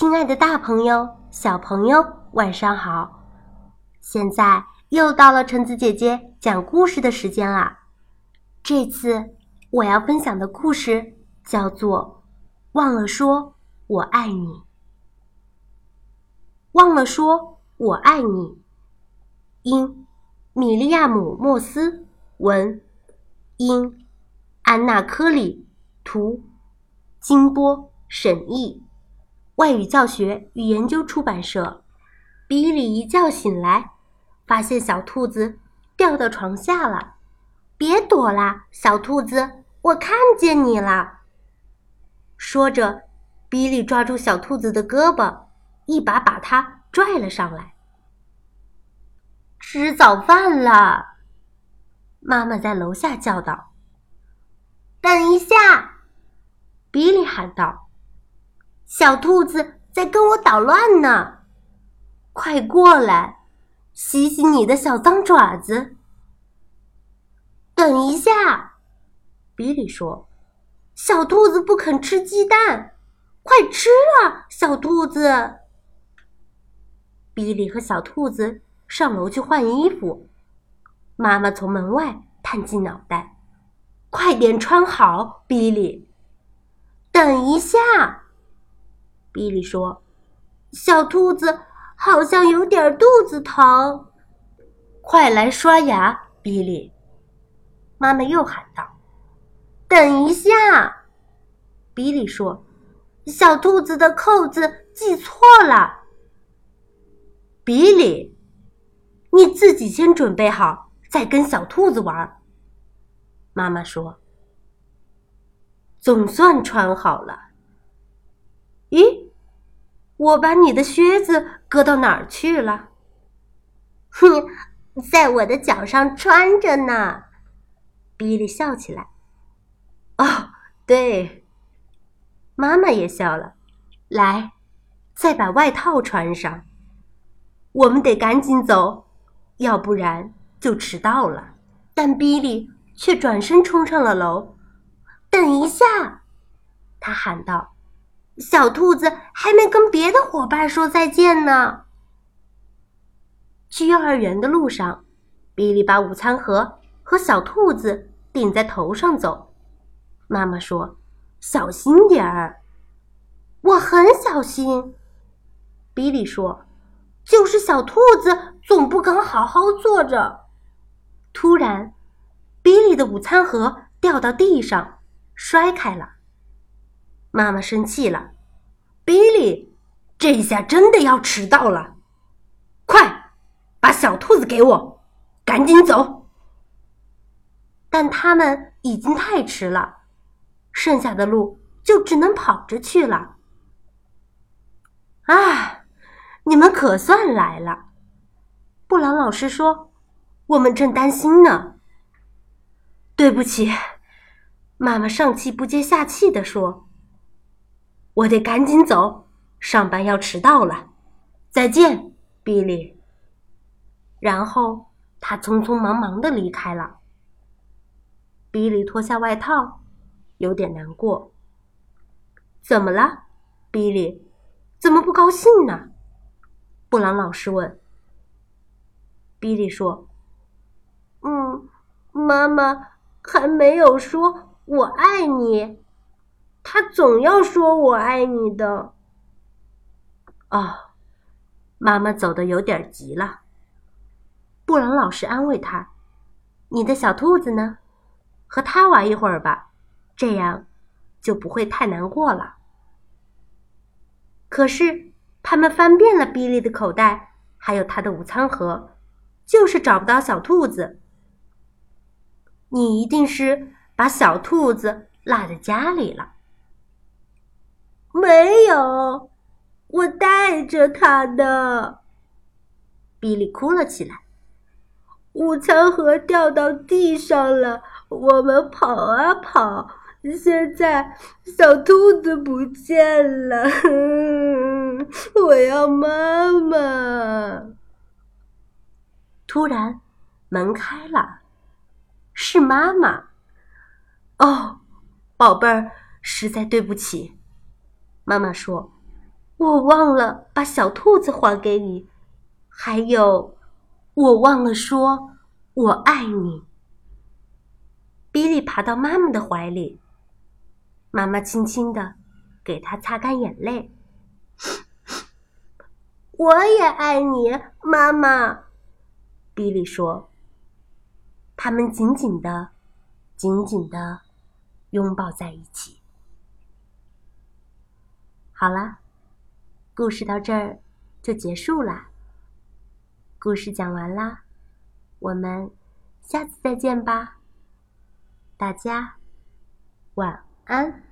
亲爱的大朋友、小朋友，晚上好！现在又到了橙子姐姐讲故事的时间啦。这次我要分享的故事叫做《忘了说我爱你》。忘了说我爱你，因米利亚姆·莫斯文，因安娜·科里图，金波审译。外语教学与研究出版社。比利一觉醒来，发现小兔子掉到床下了。别躲啦，小兔子，我看见你了。说着，比利抓住小兔子的胳膊，一把把它拽了上来。吃早饭了，妈妈在楼下叫道。等一下，比利喊道。小兔子在跟我捣乱呢，快过来，洗洗你的小脏爪子。等一下，比利说：“小兔子不肯吃鸡蛋，快吃啊，小兔子！”比利和小兔子上楼去换衣服，妈妈从门外探进脑袋：“快点穿好，比利。”等一下。比利说：“小兔子好像有点肚子疼，快来刷牙。”比利，妈妈又喊道：“等一下！”比利说：“小兔子的扣子系错了。”比利，你自己先准备好，再跟小兔子玩。”妈妈说：“总算穿好了。”咦，我把你的靴子搁到哪儿去了？哼，在我的脚上穿着呢。比利笑起来。哦，对，妈妈也笑了。来，再把外套穿上。我们得赶紧走，要不然就迟到了。但比利却转身冲上了楼。等一下，他喊道。小兔子还没跟别的伙伴说再见呢。去幼儿园的路上，比利把午餐盒和小兔子顶在头上走。妈妈说：“小心点儿。”我很小心。比利说：“就是小兔子总不肯好好坐着。”突然，比利的午餐盒掉到地上，摔开了。妈妈生气了，比利，这下真的要迟到了！快，把小兔子给我，赶紧走！但他们已经太迟了，剩下的路就只能跑着去了。啊，你们可算来了！布朗老师说：“我们正担心呢。”对不起，妈妈上气不接下气地说。我得赶紧走，上班要迟到了。再见，比利。然后他匆匆忙忙的离开了。比利脱下外套，有点难过。怎么了，比利？怎么不高兴呢？布朗老师问。比利说：“嗯，妈妈还没有说我爱你。”他总要说我爱你的。哦，妈妈走的有点急了。布朗老师安慰他：“你的小兔子呢？和他玩一会儿吧，这样就不会太难过了。”可是他们翻遍了比利的口袋，还有他的午餐盒，就是找不到小兔子。你一定是把小兔子落在家里了。没有，我带着它的。比利哭了起来。午餐盒掉到地上了，我们跑啊跑，现在小兔子不见了，我要妈妈。突然，门开了，是妈妈。哦，宝贝儿，实在对不起。妈妈说：“我忘了把小兔子还给你，还有，我忘了说我爱你。”比利爬到妈妈的怀里，妈妈轻轻的给他擦干眼泪。我也爱你，妈妈。比利说。他们紧紧的、紧紧的拥抱在一起。好了，故事到这儿就结束啦。故事讲完啦，我们下次再见吧。大家晚安。